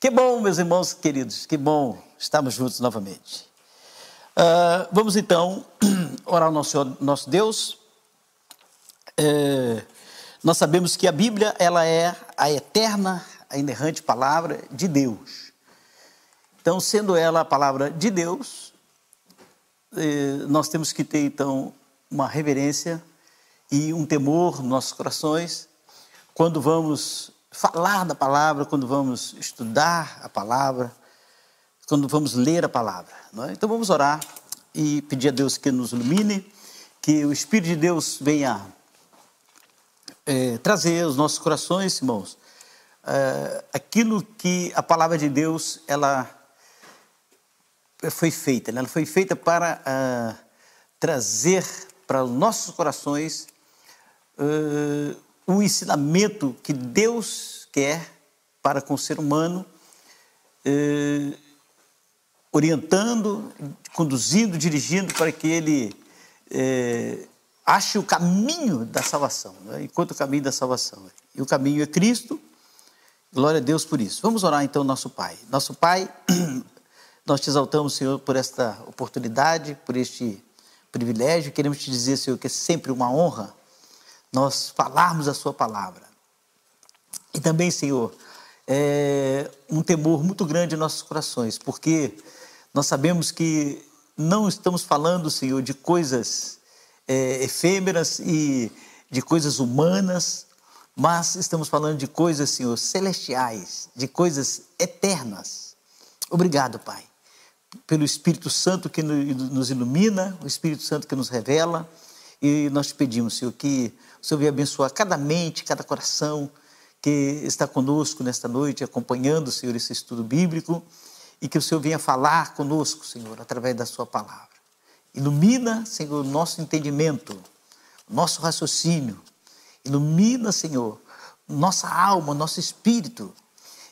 Que bom, meus irmãos queridos, que bom estarmos juntos novamente. Uh, vamos então orar ao nosso, nosso Deus. Uh, nós sabemos que a Bíblia ela é a eterna, a inerrante palavra de Deus. Então, sendo ela a palavra de Deus, uh, nós temos que ter então uma reverência e um temor nos nossos corações quando vamos falar da palavra, quando vamos estudar a palavra, quando vamos ler a palavra. É? Então vamos orar e pedir a Deus que nos ilumine, que o Espírito de Deus venha é, trazer aos nossos corações, irmãos, é, aquilo que a palavra de Deus ela foi feita. Né? Ela foi feita para é, trazer para os nossos corações uh, o ensinamento que Deus quer para com o ser humano, uh, orientando, conduzindo, dirigindo para que ele uh, ache o caminho da salvação, né? enquanto o caminho da salvação. E o caminho é Cristo, glória a Deus por isso. Vamos orar então, nosso Pai. Nosso Pai, nós te exaltamos, Senhor, por esta oportunidade, por este privilégio. Queremos te dizer, Senhor, que é sempre uma honra nós falarmos a Sua palavra. E também, Senhor, é um temor muito grande em nossos corações, porque nós sabemos que não estamos falando, Senhor, de coisas é, efêmeras e de coisas humanas, mas estamos falando de coisas, Senhor, celestiais, de coisas eternas. Obrigado, Pai pelo Espírito Santo que nos ilumina, o Espírito Santo que nos revela. E nós te pedimos, Senhor, que o Senhor venha abençoar cada mente, cada coração que está conosco nesta noite, acompanhando, Senhor, esse estudo bíblico. E que o Senhor venha falar conosco, Senhor, através da Sua palavra. Ilumina, Senhor, o nosso entendimento, nosso raciocínio. Ilumina, Senhor, nossa alma, nosso espírito.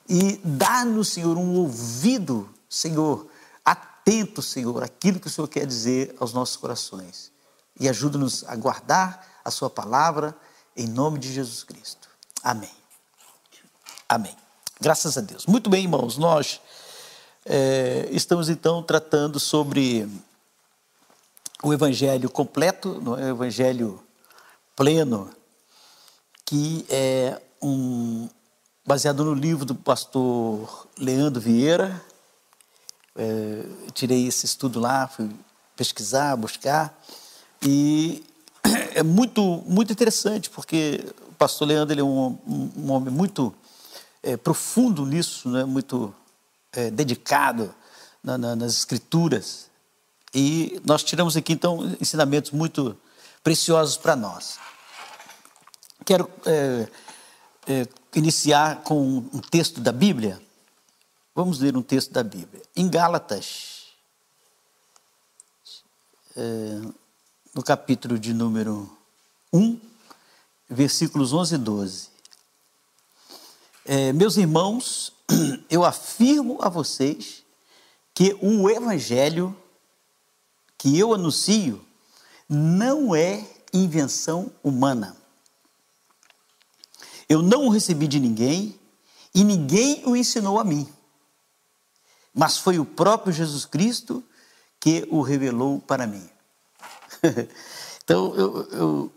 E dá-nos, Senhor, um ouvido, Senhor, atento, Senhor, aquilo que o Senhor quer dizer aos nossos corações. E ajuda-nos a guardar a Sua palavra, em nome de Jesus Cristo. Amém. Amém. Graças a Deus. Muito bem, irmãos, nós é, estamos então tratando sobre o Evangelho completo, é? o Evangelho pleno, que é um, baseado no livro do pastor Leandro Vieira, é, tirei esse estudo lá, fui pesquisar, buscar, e é muito, muito interessante, porque o pastor Leandro ele é um, um homem muito é, profundo nisso, né? muito é, dedicado na, na, nas escrituras, e nós tiramos aqui, então, ensinamentos muito preciosos para nós. Quero é, é, iniciar com um texto da Bíblia, Vamos ler um texto da Bíblia. Em Gálatas, é, no capítulo de número 1, versículos 11 e 12. É, meus irmãos, eu afirmo a vocês que o evangelho que eu anuncio não é invenção humana. Eu não o recebi de ninguém e ninguém o ensinou a mim mas foi o próprio Jesus Cristo que o revelou para mim. então, eu, eu,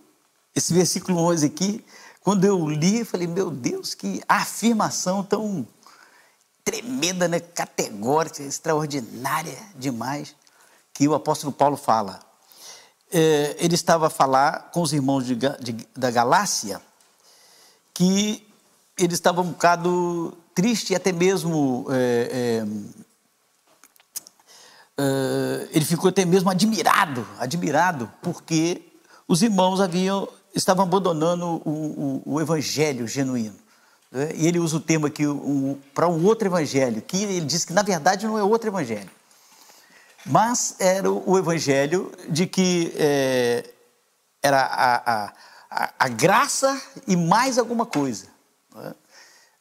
esse versículo 11 aqui, quando eu li, eu falei, meu Deus, que afirmação tão tremenda, né? categórica, extraordinária demais, que o apóstolo Paulo fala. É, ele estava a falar com os irmãos de, de, da Galácia, que eles estavam um bocado triste e até mesmo é, é, uh, ele ficou até mesmo admirado, admirado, porque os irmãos haviam estavam abandonando o, o, o evangelho genuíno. Né? E ele usa o termo aqui um, para um outro evangelho, que ele diz que na verdade não é outro evangelho, mas era o, evangelho de que é, era a, a, a, a, graça e mais alguma coisa. Né?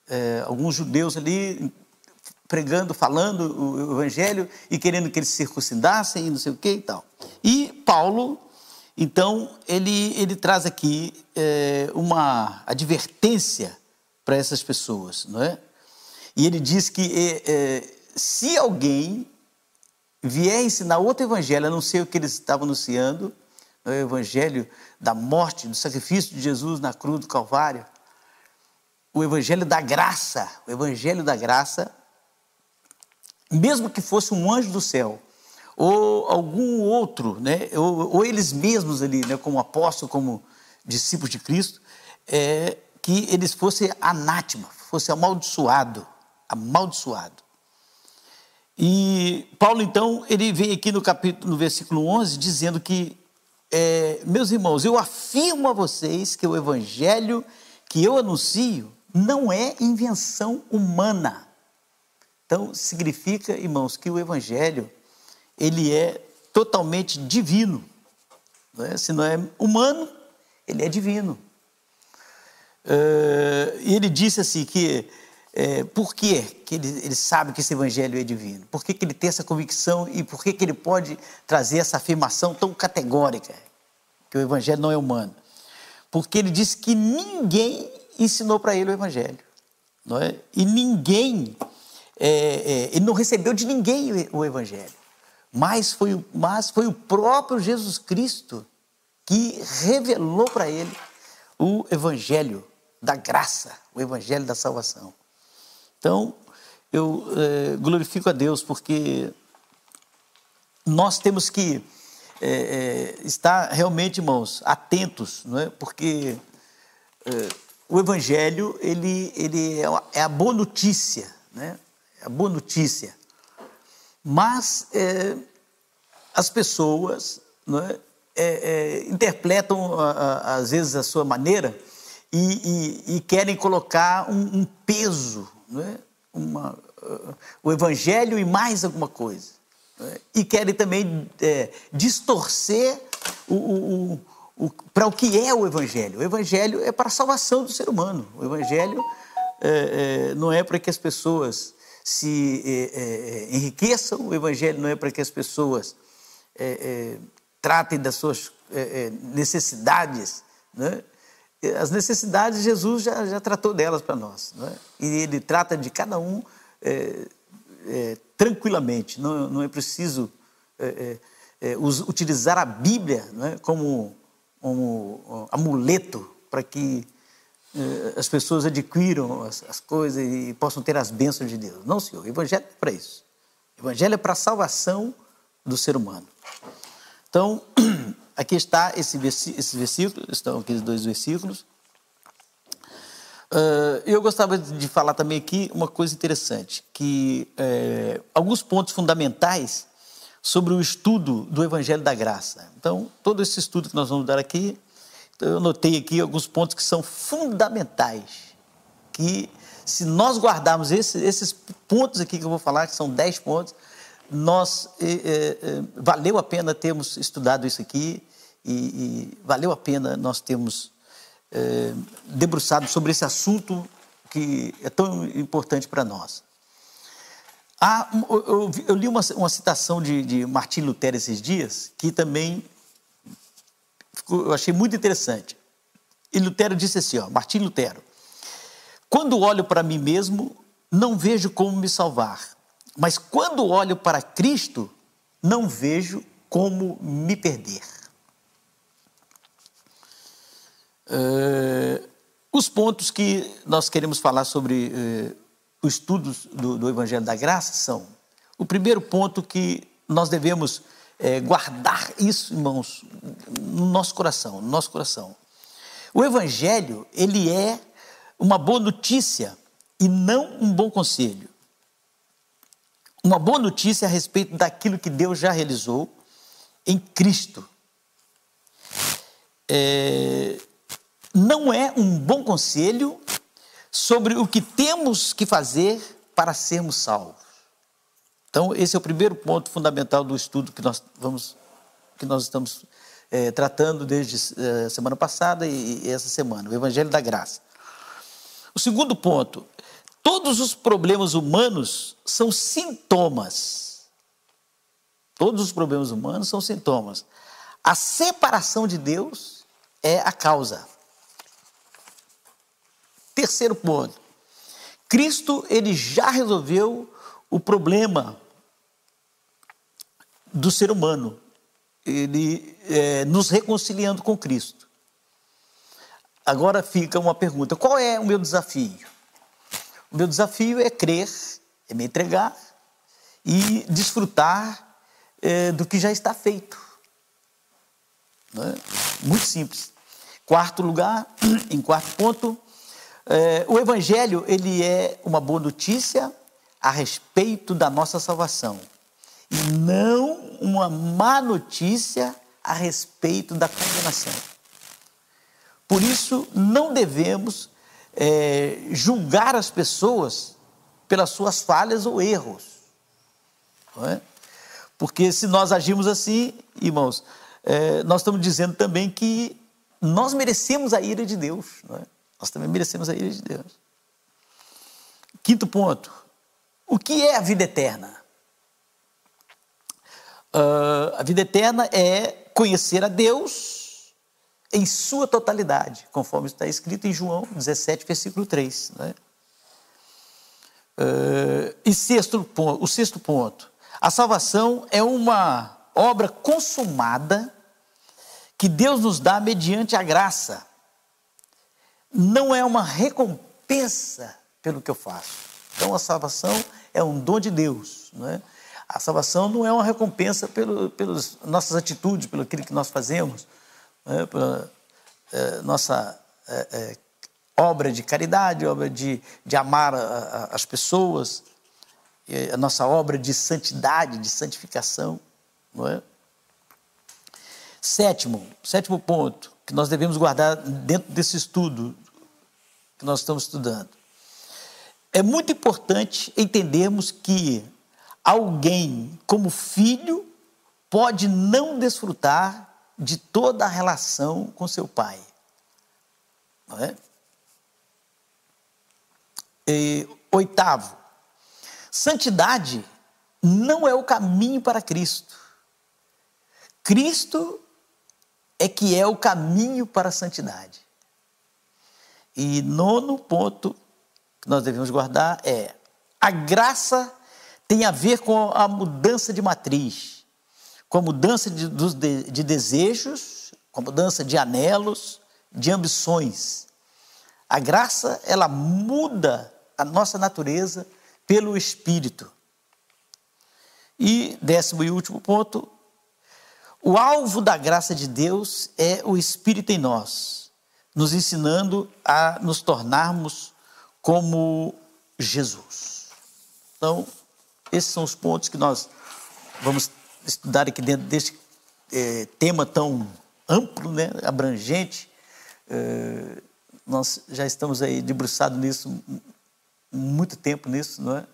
É, alguns judeus ali pregando, falando o evangelho e querendo que eles se circuncidassem e não sei o que e tal. E Paulo, então, ele, ele traz aqui é, uma advertência para essas pessoas, não é? E ele diz que é, é, se alguém vier ensinar outro evangelho, a não ser o que eles estavam anunciando, o evangelho da morte, do sacrifício de Jesus na cruz do Calvário, o evangelho da graça, o evangelho da graça, mesmo que fosse um anjo do céu, ou algum outro, né, ou, ou eles mesmos ali, né, como apóstolo, como discípulos de Cristo, é, que eles fossem anátema, fosse amaldiçoado, amaldiçoado. E Paulo, então, ele vem aqui no capítulo, no versículo 11, dizendo que, é, meus irmãos, eu afirmo a vocês que o evangelho que eu anuncio não é invenção humana. Então, significa, irmãos, que o evangelho, ele é totalmente divino. Não é? Se não é humano, ele é divino. Uh, e ele disse assim que é, por que, que ele, ele, sabe que esse evangelho é divino? Por que, que ele tem essa convicção e por que, que ele pode trazer essa afirmação tão categórica que o evangelho não é humano? Porque ele disse que ninguém ensinou para ele o evangelho. Não é? E ninguém, é, é, ele não recebeu de ninguém o evangelho. Mas foi, mas foi o próprio Jesus Cristo que revelou para ele o evangelho da graça, o evangelho da salvação. Então, eu é, glorifico a Deus porque nós temos que é, é, estar realmente, irmãos, atentos, não é? Porque é, o Evangelho ele, ele é, é a boa notícia, né? É a boa notícia. Mas é, as pessoas não é? interpretam a, a, às vezes a sua maneira e, e, e querem colocar um, um peso é? Uma, uh, o Evangelho e mais alguma coisa. É? E querem também é, distorcer o, o, o, para o que é o Evangelho. O Evangelho é para a salvação do ser humano. O Evangelho é, é não é para que as pessoas se é, enriqueçam, o Evangelho não é para que as pessoas tratem das suas necessidades. Né? as necessidades Jesus já, já tratou delas para nós. É? E ele trata de cada um é, é, tranquilamente. Não, não, é preciso é, é, é, utilizar a Bíblia como, como amuleto para que as pessoas adquiram as, as, coisas e possam ter as bênçãos de Deus. Não, senhor. O Evangelho é para isso. O Evangelho é para a salvação do ser humano. Então, Aqui está esse esses versículos, estão aqueles dois versículos. Uh, eu gostava de falar também aqui uma coisa interessante, que é, alguns pontos fundamentais sobre o estudo do Evangelho da Graça. Então, todo esse estudo que nós vamos dar aqui, eu anotei aqui alguns pontos que são fundamentais, que se nós guardarmos esses, esses pontos aqui que eu vou falar, que são dez pontos, nós é, é, valeu a pena termos estudado isso aqui e, e valeu a pena nós termos é, debruçado sobre esse assunto que é tão importante para nós. Ah, eu, eu, li uma, uma citação de, de Martim Lutero esses dias, que também eu achei muito interessante. E Lutero disse assim, ó, Martim Lutero, quando olho para mim mesmo, não vejo como me salvar, mas quando olho para Cristo, não vejo como me perder. Uh, os pontos que nós queremos falar sobre uh, o estudo do, do, Evangelho da Graça são: o primeiro ponto que nós devemos uh, guardar isso, irmãos, no nosso coração, no nosso coração. O Evangelho ele é uma boa notícia e não um bom conselho. Uma boa notícia a respeito daquilo que Deus já realizou em Cristo. É, não é um bom conselho sobre o que temos que fazer para sermos salvos. Então, esse é o primeiro ponto fundamental do estudo que nós vamos, que nós estamos é, tratando desde a é, semana passada e, e essa semana, o Evangelho da Graça. O segundo ponto, todos os problemas humanos são sintomas. Todos os problemas humanos são sintomas. A separação de Deus é a causa. Terceiro ponto. Cristo ele já resolveu o problema do ser humano, ele é, nos reconciliando com Cristo. Agora fica uma pergunta: qual é o meu desafio? O meu desafio é crer, é me entregar e desfrutar é, do que já está feito. É? Muito simples. Quarto lugar, em quarto ponto, é, o Evangelho ele é uma boa notícia a respeito da nossa salvação e não uma má notícia a respeito da condenação. Por isso, não devemos é, julgar as pessoas pelas suas falhas ou erros. É? Porque se nós agimos assim, irmãos, é, nós estamos dizendo também que nós merecemos a ira de Deus. É? Nós também merecemos a ira de Deus. Quinto ponto: o que é a vida eterna? Uh, a vida eterna é conhecer a Deus em sua totalidade, conforme está escrito em João 17, versículo 3. Né? Uh, e sexto, o sexto ponto: a salvação é uma obra consumada que Deus nos dá mediante a graça. Não é uma recompensa pelo que eu faço. Então a salvação é um dom de Deus. Não é? A salvação não é uma recompensa pelo, pelas nossas atitudes, pelo aquilo que nós fazemos né, pela é, nossa é, é, obra de caridade, obra de, de amar a, a, as pessoas, a nossa obra de santidade, de santificação. Não é? Sétimo, sétimo ponto que nós devemos guardar dentro desse estudo que nós estamos estudando. É muito importante entendermos que alguém, como filho, pode não desfrutar de toda a relação com seu pai. Não é? E, oitavo, santidade não é o caminho para Cristo. Cristo é que é o caminho para a santidade. E nono ponto que nós devemos guardar é: a graça tem a ver com a mudança de matriz com a mudança de, de, de desejos, com a mudança de anelos, de ambições. A graça, ela muda a nossa natureza pelo Espírito. E, décimo e último ponto, o alvo da graça de Deus é o Espírito em nós, nos ensinando a nos tornarmos como Jesus. Então, esses são os pontos que nós vamos estudar aqui dentro desse é, tema tão amplo, né, abrangente. É, nós já estamos aí debruçados nisso, muito tempo nisso, não é?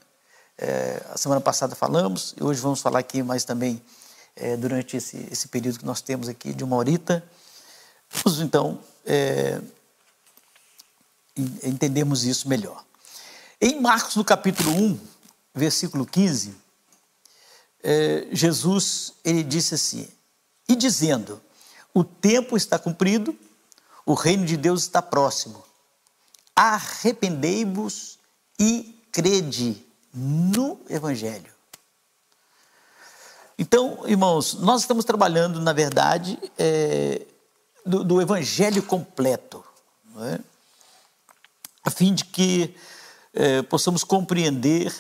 é? a semana passada falamos, e hoje vamos falar aqui mais também durante esse, esse período que nós temos aqui de uma horita. Vamos então entendermos isso melhor. Em Marcos, no capítulo 1, versículo 15, é, Jesus ele disse assim: e dizendo, o tempo está cumprido, o reino de Deus está próximo. Arrependei-vos e crede no Evangelho. Então, irmãos, nós estamos trabalhando, na verdade, é, do, do, Evangelho completo, é? A fim de que é, possamos compreender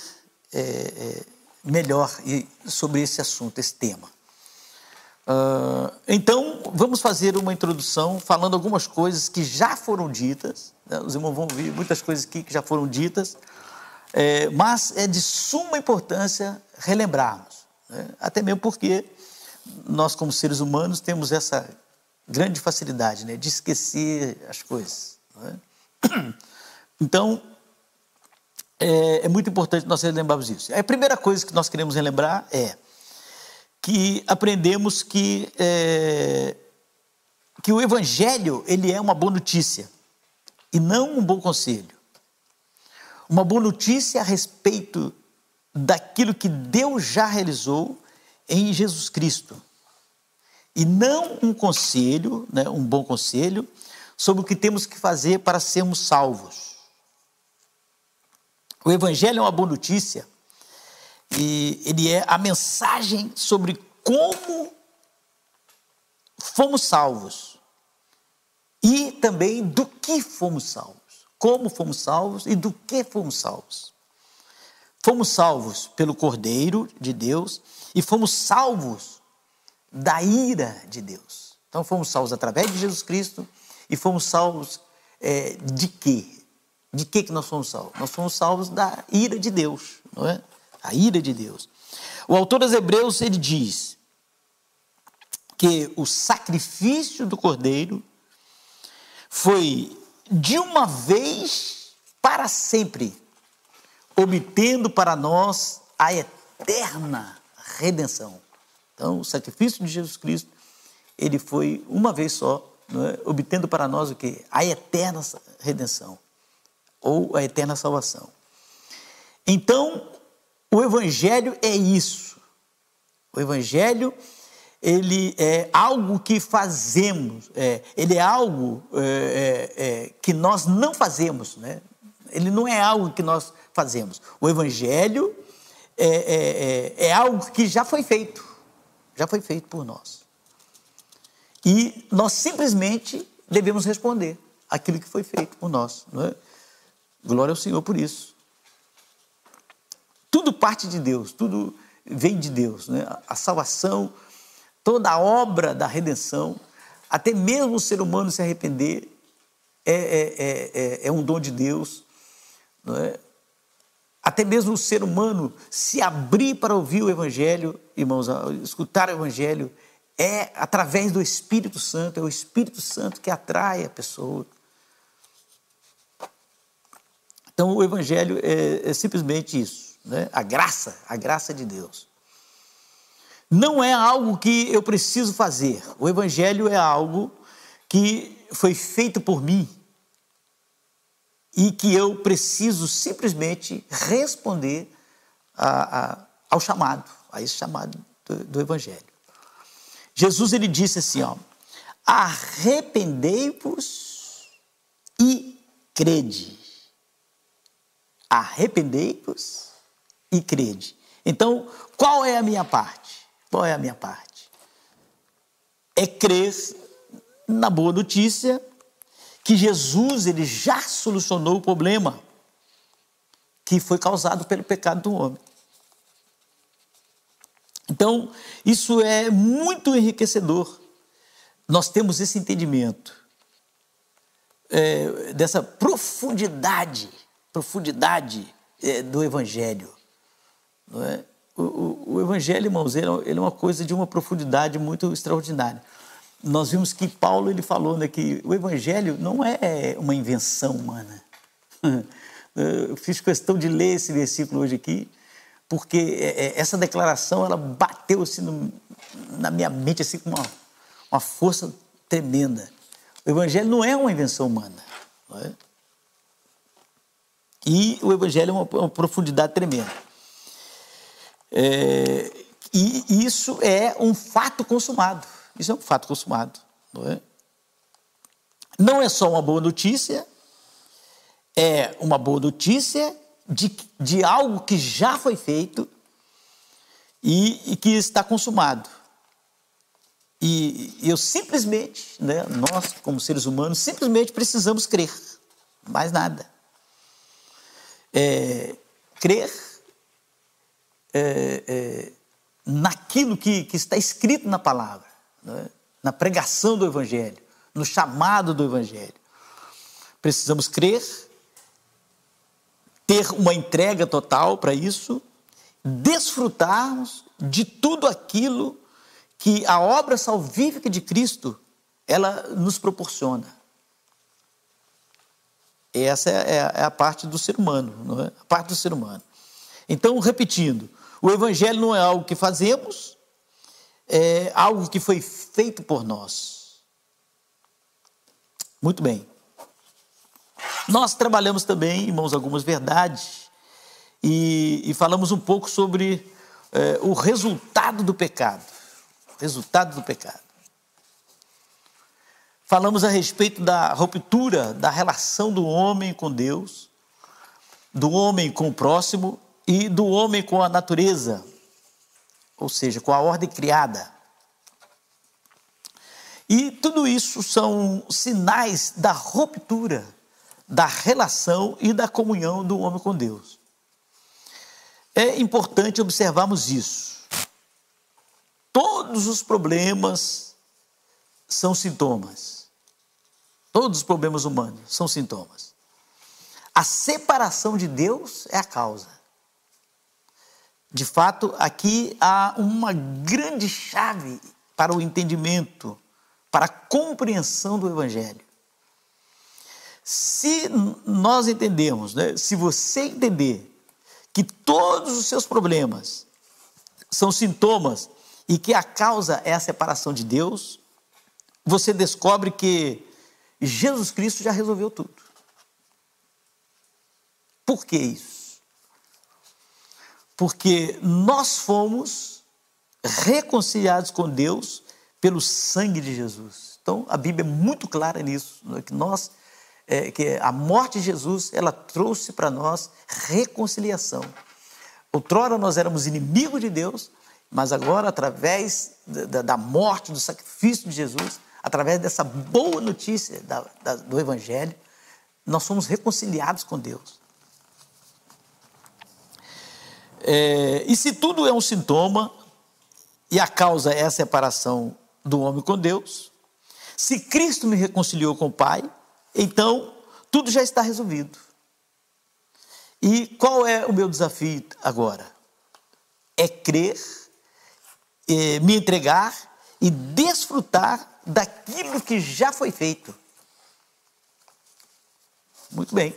é, é, melhor sobre esse assunto, esse tema. Uh, então, vamos fazer uma introdução falando algumas coisas que já foram ditas. Né? Os irmãos vão ouvir muitas coisas aqui que já foram ditas, é, mas é de suma importância relembrarmos. Né? Até mesmo porque nós, como seres humanos, temos essa grande facilidade né? de esquecer as coisas. Né? Então, é, é muito importante nós relembrarmos isso. A primeira coisa que nós queremos relembrar é que aprendemos que, é, que o Evangelho ele é uma boa notícia e não um bom conselho. Uma boa notícia a respeito daquilo que Deus já realizou em Jesus Cristo. E não um conselho, né, um bom conselho, sobre o que temos que fazer para sermos salvos. O Evangelho é uma boa notícia e ele é a mensagem sobre como fomos salvos e também do que fomos salvos. Como fomos salvos e do que fomos salvos. Fomos salvos pelo Cordeiro de Deus e fomos salvos da ira de Deus. Então fomos salvos através de Jesus Cristo e fomos salvos é, de quê? De que que nós fomos salvos? Nós fomos salvos da ira de Deus, não é? A ira de Deus. O autor dos Hebreus ele diz que o sacrifício do Cordeiro foi de uma vez para sempre, obtendo para nós a eterna redenção. Então, o sacrifício de Jesus Cristo, ele foi uma vez só, é? obtendo para nós o que? A eterna redenção, ou a eterna salvação. Então, o Evangelho é isso. O Evangelho ele é algo que fazemos, é, ele é algo é, é, é, que nós não fazemos, né? ele não é algo que nós fazemos. O Evangelho é, é, é, algo que já foi feito, já foi feito por nós. E nós simplesmente devemos responder aquilo que foi feito por nós. Não é? Glória ao Senhor por isso. Tudo parte de Deus, tudo vem de Deus. Né? A salvação toda a obra da redenção, até mesmo o ser humano se arrepender, é, é, é, é um dom de Deus. É? Até mesmo o ser humano se abrir para ouvir o Evangelho, irmãos, escutar o Evangelho, é através do Espírito Santo, é o Espírito Santo que atrai a pessoa. Então, o Evangelho é, é simplesmente isso, né? a graça, a graça de Deus não é algo que eu preciso fazer. O Evangelho é algo que foi feito por mim e que eu preciso simplesmente responder a, a, ao chamado, a esse chamado do, do, Evangelho. Jesus ele disse assim, ó, arrependei-vos e crede. Arrependei-vos e crede. Então, qual é a minha parte? Qual é a minha parte? É crer na boa notícia que Jesus ele já solucionou o problema que foi causado pelo pecado do homem. Então, isso é muito enriquecedor. Nós temos esse entendimento é, dessa profundidade, profundidade é, do Evangelho. Não é? o, o, Evangelho, irmãos, ele, é ele é uma coisa de uma profundidade muito extraordinária. Nós vimos que Paulo ele falou né, que o Evangelho não é uma invenção humana. Eu fiz questão de ler esse versículo hoje aqui, porque é, é, essa declaração ela bateu assim no, na minha mente assim com uma, uma força tremenda. O Evangelho não é uma invenção humana. É? E o Evangelho é uma, uma profundidade tremenda. É, e isso é um fato consumado. Isso é um fato consumado. Não é? não é só uma boa notícia, é uma boa notícia de, de algo que já foi feito e, e que está consumado. E eu simplesmente, né, nós como seres humanos, simplesmente precisamos crer, mais nada. É, crer é, é, naquilo que, que, está escrito na palavra, né? na pregação do Evangelho, no chamado do Evangelho. Precisamos crer, ter uma entrega total para isso, desfrutarmos de tudo aquilo que a obra salvífica de Cristo ela nos proporciona. Essa é a, é a parte do ser humano, é? a parte do ser humano. Então, repetindo, o Evangelho não é algo que fazemos, é algo que foi feito por nós. Muito bem. Nós trabalhamos também, irmãos, algumas verdades e, e falamos um pouco sobre é, o resultado do pecado. Resultado do pecado. Falamos a respeito da ruptura da relação do homem com Deus do homem com o próximo e do homem com a natureza, ou seja, com a ordem criada. E tudo isso são sinais da ruptura da relação e da comunhão do homem com Deus. É importante observarmos isso. Todos os problemas são sintomas. Todos os problemas humanos são sintomas. A separação de Deus é a causa. De fato, aqui há uma grande chave para o entendimento, para a compreensão do Evangelho. Se nós entendemos, né, se você entender que todos os seus problemas são sintomas e que a causa é a separação de Deus, você descobre que Jesus Cristo já resolveu tudo. Por que isso? Porque nós fomos reconciliados com Deus pelo sangue de Jesus. Então a Bíblia é muito clara nisso, né? que nós, é, que a morte de Jesus, ela trouxe para nós reconciliação. Outrora nós éramos inimigos de Deus, mas agora através da, da morte, do sacrifício de Jesus, através dessa boa notícia da, da, do Evangelho, nós somos reconciliados com Deus. É, e se tudo é um sintoma, e a causa é a separação do homem com Deus, se Cristo me reconciliou com o Pai, então tudo já está resolvido. E qual é o meu desafio agora? É crer, é me entregar e desfrutar daquilo que já foi feito. Muito bem.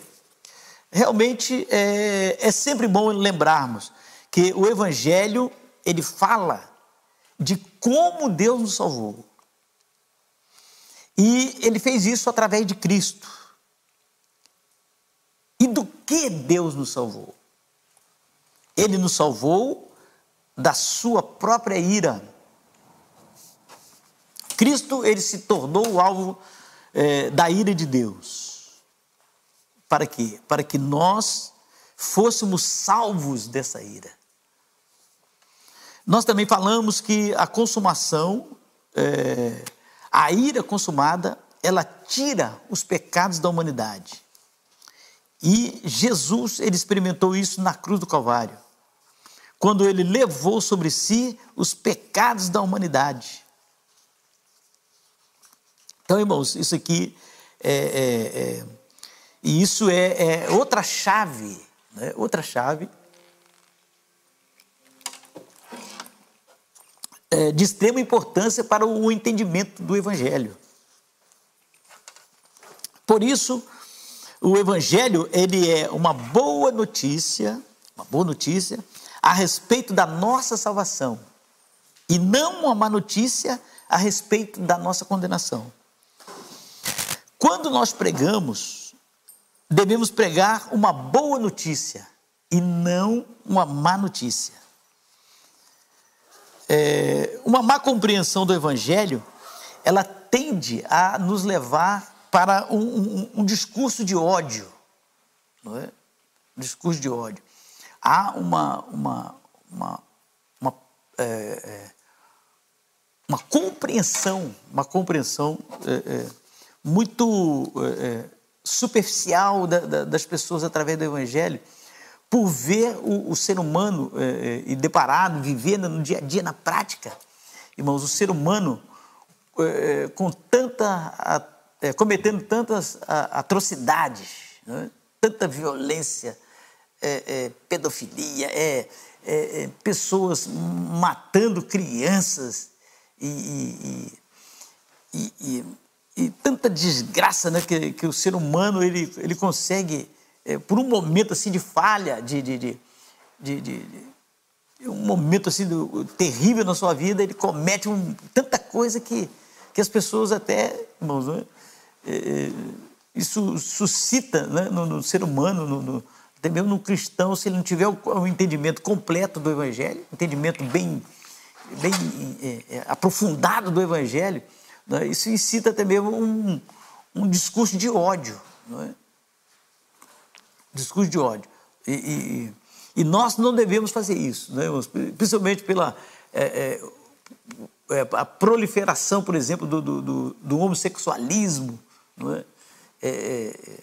Realmente é, é sempre bom lembrarmos que o Evangelho ele fala de como Deus nos salvou. E ele fez isso através de Cristo. E do que Deus nos salvou? Ele nos salvou da sua própria ira. Cristo ele se tornou o alvo é, da ira de Deus. Para quê? Para que nós fôssemos salvos dessa ira. Nós também falamos que a consumação, é, a ira consumada, ela tira os pecados da humanidade. E Jesus, ele experimentou isso na cruz do Calvário, quando ele levou sobre si os pecados da humanidade. Então, irmãos, isso aqui é, é, é e isso é, é outra chave, né? outra chave é, de extrema importância para o entendimento do Evangelho. Por isso, o Evangelho ele é uma boa notícia, uma boa notícia a respeito da nossa salvação e não uma má notícia a respeito da nossa condenação. Quando nós pregamos, devemos pregar uma boa notícia e não uma má notícia. É, uma má compreensão do Evangelho, ela tende a nos levar para um, um, um discurso de ódio, não é? Um discurso de ódio. Há uma, uma, uma, uma, é, é, uma compreensão, uma compreensão é, é, muito é, é, superficial da, da, das pessoas através do Evangelho, por ver o, o ser humano é, é e deparado, vivendo no dia a dia, na prática. Irmãos, o ser humano é, com tanta, cometendo tantas atrocidades, né? tanta violência, pedofilia, pessoas matando crianças e, e, e, e e tanta desgraça né, que, que o ser humano ele, ele consegue, é, por um momento assim de falha, de, de, de, de, um momento assim do, terrível na sua vida, ele comete um, tanta coisa que, que as pessoas até, irmãos, né, é, é isso suscita né, no, no, ser humano, no, no, até mesmo no cristão, se ele não tiver o, o entendimento completo do Evangelho, entendimento bem, bem é, é aprofundado do Evangelho, né? Isso incita até mesmo um, um discurso de ódio. Não é? Discurso de ódio. E, e, e nós não devemos fazer isso, né, irmãos? principalmente pela é, é, é, a proliferação, por exemplo, do, do, do, do homossexualismo. Não é? É, é,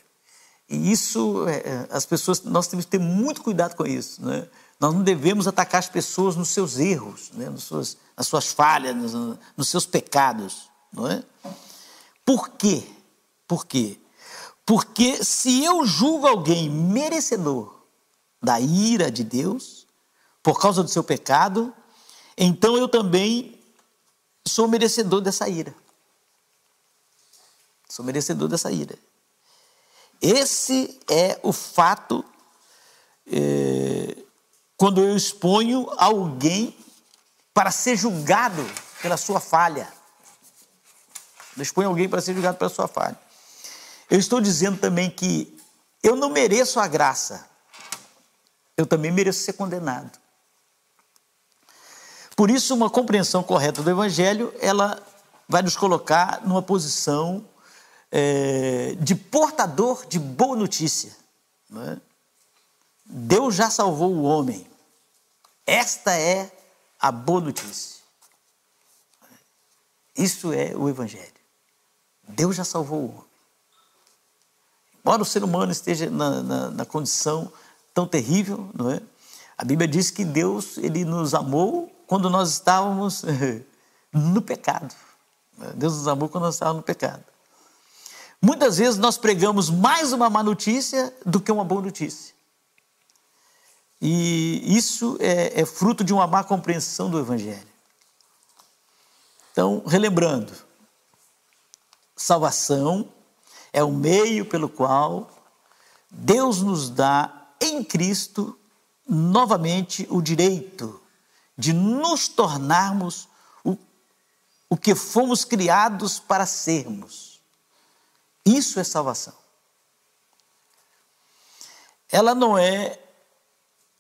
e isso, as pessoas, nós temos que ter muito cuidado com isso. Né? Nós não devemos atacar as pessoas nos seus erros, né? nas, suas, nas suas falhas, nos, nos seus pecados. Não é? Por quê? Por quê? Porque se eu julgo alguém merecedor da ira de Deus, por causa do seu pecado, então eu também sou merecedor dessa ira. Sou merecedor dessa ira. Esse é o fato é, quando eu exponho alguém para ser julgado pela sua falha. Exponho alguém para ser julgado pela sua falha. Eu estou dizendo também que eu não mereço a graça, eu também mereço ser condenado. Por isso, uma compreensão correta do Evangelho, ela vai nos colocar numa posição é, de portador de boa notícia. É? Deus já salvou o homem. Esta é a boa notícia. Isso é o Evangelho. Deus já salvou o homem. Embora o ser humano esteja na, na, na condição tão terrível, não é? A Bíblia diz que Deus ele nos amou quando nós estávamos no pecado. Deus nos amou quando nós estávamos no pecado. Muitas vezes nós pregamos mais uma má notícia do que uma boa notícia. E isso é, é fruto de uma má compreensão do Evangelho. Então, relembrando, salvação é o meio pelo qual Deus nos dá em Cristo novamente o direito de nos tornarmos o, o que fomos criados para sermos. Isso é salvação. Ela não é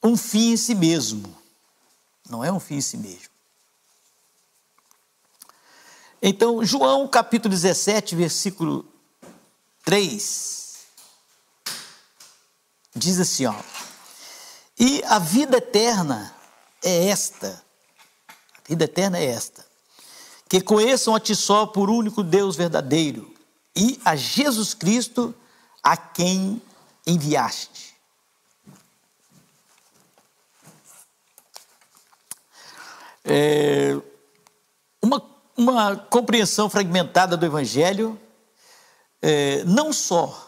um fim em si mesmo. Não é um fim em si mesmo. Então, João capítulo 17, versículo 3, diz assim: ó, e a vida eterna é esta, a vida eterna é esta, que conheçam a ti só por único Deus verdadeiro e a Jesus Cristo a quem enviaste. É, uma, uma compreensão fragmentada do Evangelho é, não só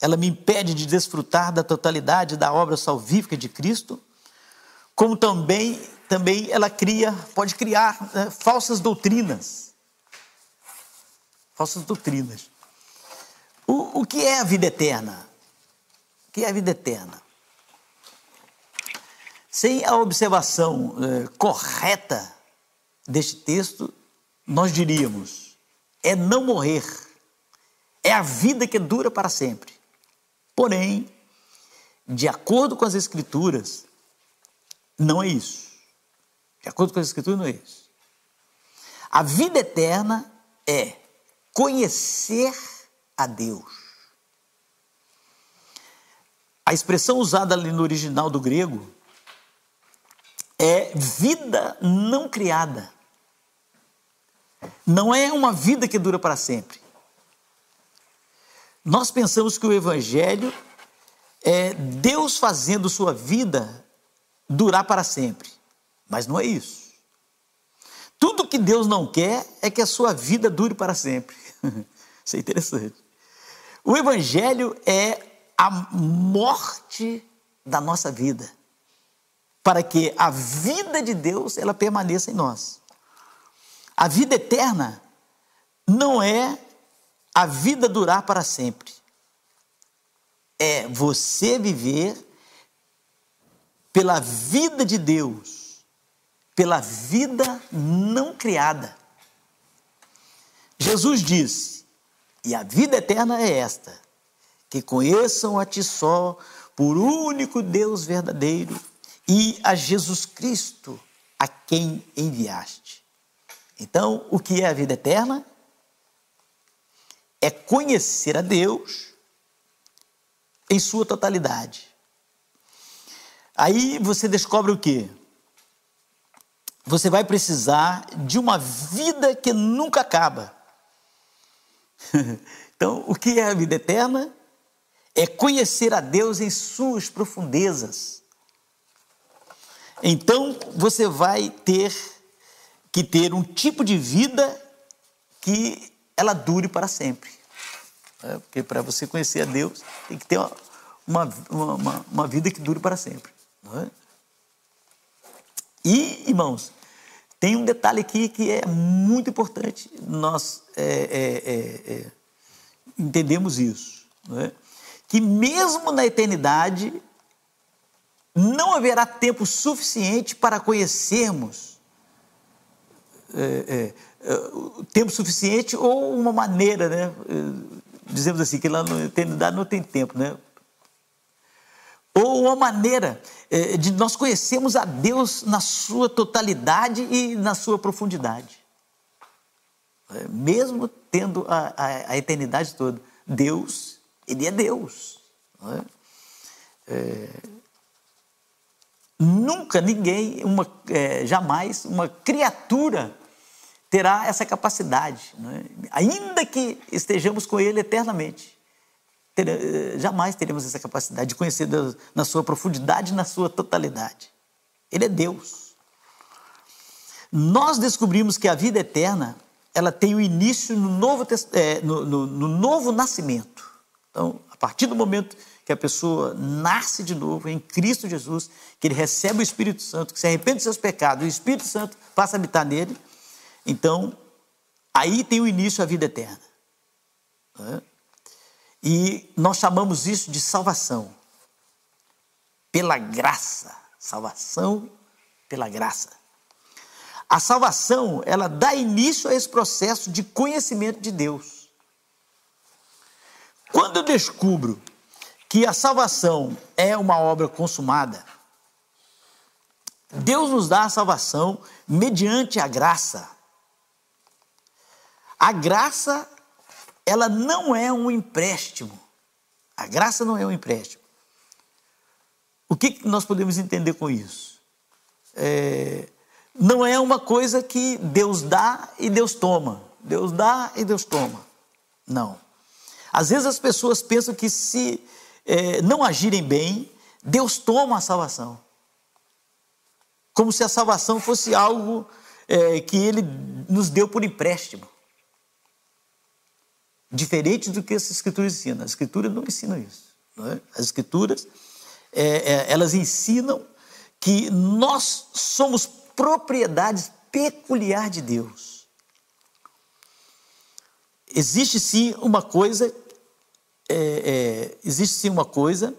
ela me impede de desfrutar da totalidade da obra salvífica de Cristo, como também, também ela cria, pode criar né, falsas doutrinas. Falsas doutrinas. O, o que é a vida eterna? O que é a vida eterna? Sem a observação é, correta deste texto, nós diríamos: é não morrer é a vida que dura para sempre. Porém, de acordo com as Escrituras, não é isso. De acordo com as Escrituras, não é isso. A vida eterna é conhecer a Deus. A expressão usada ali no original do grego é vida não criada. Não é uma vida que dura para sempre. Nós pensamos que o Evangelho é Deus fazendo sua vida durar para sempre, mas não é isso. Tudo que Deus não quer é que a sua vida dure para sempre. Isso é interessante. O Evangelho é a morte da nossa vida, para que a vida de Deus ela permaneça em nós. A vida eterna não é a vida durar para sempre. É você viver pela vida de Deus, pela vida não criada. Jesus disse: E a vida eterna é esta, que conheçam a Ti só, por único Deus verdadeiro, e a Jesus Cristo, a quem enviaste. Então, o que é a vida eterna? é conhecer a Deus em sua totalidade. Aí você descobre o quê? Você vai precisar de uma vida que nunca acaba. Então, o que é a vida eterna? É conhecer a Deus em suas profundezas. Então, você vai ter que ter um tipo de vida que ela dure para sempre. É, porque para você conhecer a Deus, tem que ter uma, uma, uma, uma vida que dure para sempre. É? E, irmãos, tem um detalhe aqui que é muito importante. Nós é, é, é, é entendemos isso. Que mesmo na eternidade, não haverá tempo suficiente para conhecermos é, tempo suficiente ou uma maneira, né? Dizemos assim, que lá na eternidade não tem tempo, né? ou uma maneira de nós conhecermos a Deus na sua totalidade e na sua profundidade. É, mesmo tendo a, a, a, eternidade toda, Deus, Ele é Deus. É? É, nunca ninguém, uma, é, jamais, uma criatura terá essa capacidade, é? ainda que estejamos com Ele eternamente ter, eh, jamais teremos essa capacidade de conhecer Deus na sua profundidade, na sua totalidade. Ele é Deus. Nós descobrimos que a vida eterna ela tem o início no novo, é, no, no, no novo nascimento. Então, a partir do momento que a pessoa nasce de novo em Cristo Jesus, que ele recebe o Espírito Santo, que se arrepende dos seus pecados, o Espírito Santo passa a habitar nele, então aí tem o início a vida eterna. E nós chamamos isso de salvação. Pela graça. Salvação pela graça. A salvação, ela dá início a esse processo de conhecimento de Deus. Quando eu descubro que a salvação é uma obra consumada, Deus nos dá a salvação mediante a graça. A graça ela não é um empréstimo. A graça não é um empréstimo. O que nós podemos entender com isso? É, não é uma coisa que Deus dá e Deus toma. Deus dá e Deus toma. Não. Às vezes as pessoas pensam que se é, não agirem bem, Deus toma a salvação. Como se a salvação fosse algo é, que Ele nos deu por empréstimo. Diferente do que as escrituras ensinam. As escrituras não ensinam isso. Não é? As escrituras, é, é, elas ensinam que nós somos propriedades peculiar de Deus. Existe sim uma coisa, é, é, existe sim uma coisa,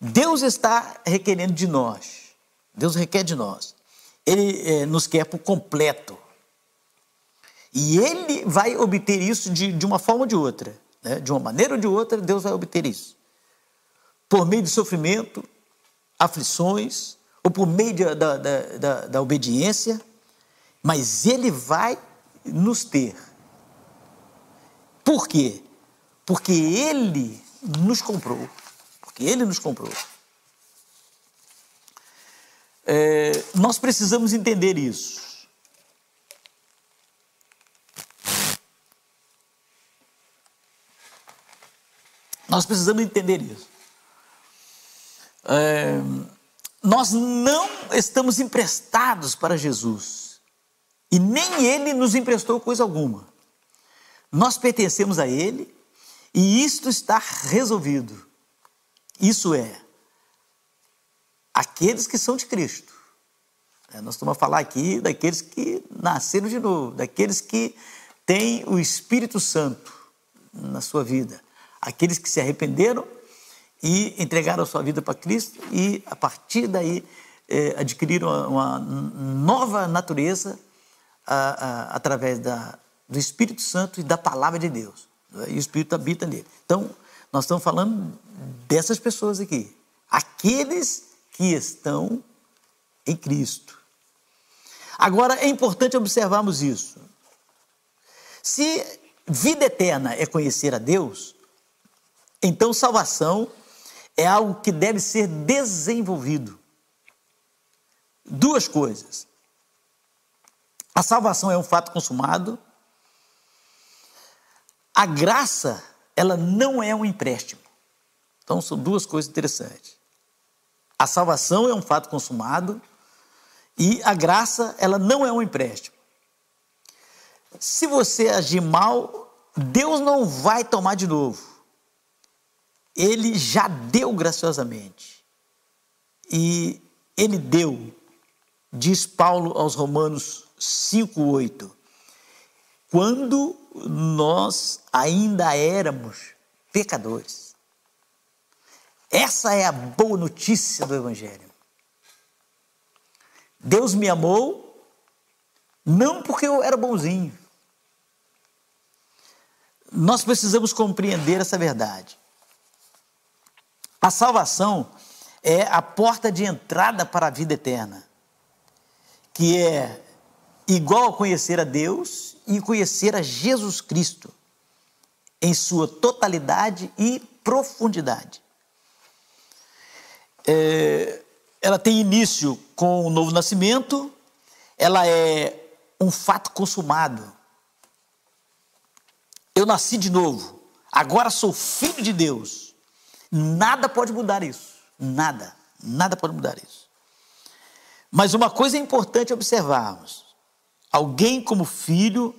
Deus está requerendo de nós, Deus requer de nós, Ele é, nos quer por completo, e ele vai obter isso de, de uma forma ou de outra. Né? De uma maneira ou de outra, Deus vai obter isso. Por meio de sofrimento, aflições, ou por meio de, da, da, da, da obediência, mas ele vai nos ter. Por quê? Porque ele nos comprou. Porque ele nos comprou. É, nós precisamos entender isso. Nós precisamos entender isso. É, nós não estamos emprestados para Jesus. E nem Ele nos emprestou coisa alguma. Nós pertencemos a Ele e isto está resolvido. Isso é, aqueles que são de Cristo. É, nós estamos a falar aqui daqueles que nasceram de novo, daqueles que têm o Espírito Santo na sua vida aqueles que se arrependeram e entregaram a sua vida para Cristo e, a partir daí, eh, adquiriram uma nova natureza a, a, através da, do Espírito Santo e da palavra de Deus. E o Espírito habita nele. Então, nós estamos falando dessas pessoas aqui. Aqueles que estão em Cristo. Agora, é importante observarmos isso. Se vida eterna é conhecer a Deus, então, salvação é algo que deve ser desenvolvido. duas coisas. A salvação é um fato consumado. A graça, ela não é um empréstimo. Então, são duas coisas interessantes. A salvação é um fato consumado e a graça, ela não é um empréstimo. Se você agir mal, Deus não vai tomar de novo. Ele já deu graciosamente. E ele deu, diz Paulo aos Romanos 5:8. Quando nós ainda éramos pecadores. Essa é a boa notícia do evangelho. Deus me amou não porque eu era bonzinho. Nós precisamos compreender essa verdade. A salvação é a porta de entrada para a vida eterna, que é igual a conhecer a Deus e conhecer a Jesus Cristo em sua totalidade e profundidade. É, ela tem início com o novo nascimento, ela é um fato consumado. Eu nasci de novo, agora sou filho de Deus. Nada pode mudar isso. Nada, nada pode mudar isso. Mas uma coisa é importante observarmos: alguém como filho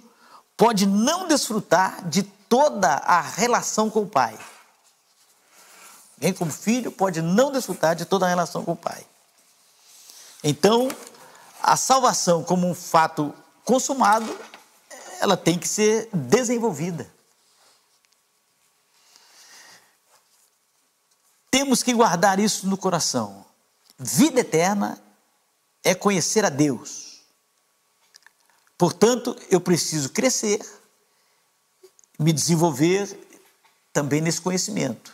pode não desfrutar de toda a relação com o pai. Alguém como filho pode não desfrutar de toda a relação com o pai. Então, a salvação como um fato consumado, ela tem que ser desenvolvida. Temos que guardar isso no coração. Vida eterna é conhecer a Deus. Portanto, eu preciso crescer, me desenvolver também nesse conhecimento.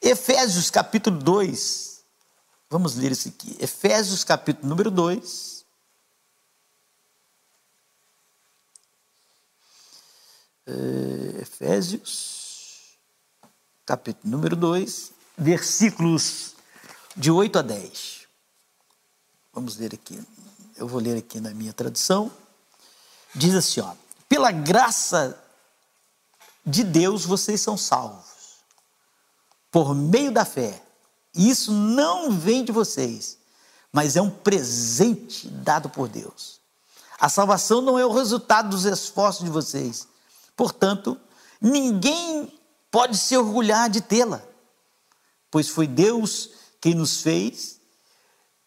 Efésios capítulo 2, vamos ler isso aqui. Efésios capítulo número 2. Eh, Efésios capítulo número 2, versículos de 8 a 10. Vamos ler aqui. Eu vou ler aqui na minha tradução. Diz assim, ó: Pela graça de Deus vocês são salvos, por meio da fé. E isso não vem de vocês, mas é um presente dado por Deus. A salvação não é o resultado dos esforços de vocês. Portanto, ninguém pode se orgulhar de tê-la, pois foi Deus quem nos fez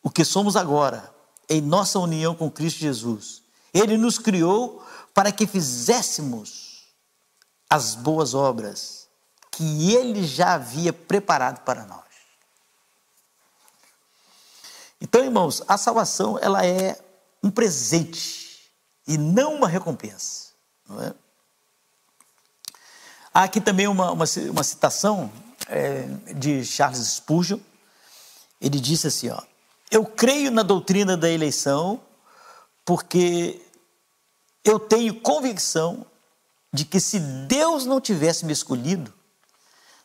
o que somos agora, em nossa união com Cristo Jesus. Ele nos criou para que fizéssemos as boas obras que ele já havia preparado para nós. Então, irmãos, a salvação ela é um presente e não uma recompensa. Não é? Há aqui também uma, uma, uma citação é, de Charles Spurgeon. Ele disse assim: ó, Eu creio na doutrina da eleição porque eu tenho convicção de que se Deus não tivesse me escolhido,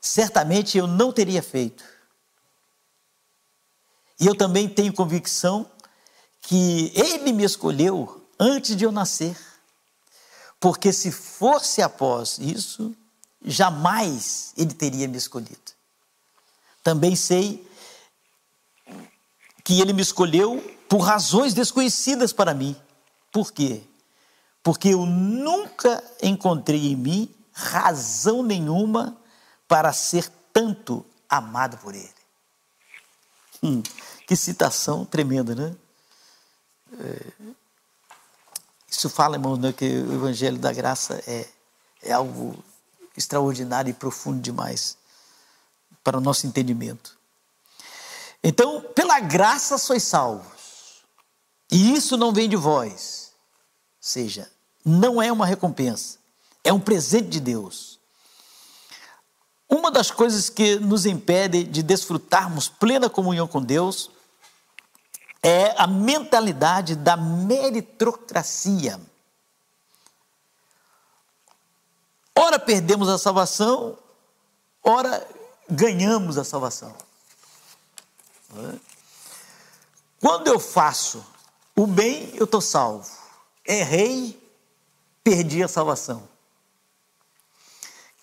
certamente eu não teria feito. E eu também tenho convicção que Ele me escolheu antes de eu nascer. Porque se fosse após isso, jamais ele teria me escolhido. Também sei que ele me escolheu por razões desconhecidas para mim. Por quê? Porque eu nunca encontrei em mim razão nenhuma para ser tanto amado por ele. Hum, que citação tremenda, né? É, isso fala, irmão, né, que o Evangelho da Graça é, é algo extraordinário e profundo demais para o nosso entendimento. Então, pela graça sois salvos. E isso não vem de vós. Ou seja, não é uma recompensa, é um presente de Deus. Uma das coisas que nos impede de desfrutarmos plena comunhão com Deus é a mentalidade da meritocracia. Ora perdemos a salvação, ora ganhamos a salvação. Quando eu faço o bem, eu estou salvo. Errei, perdi a salvação.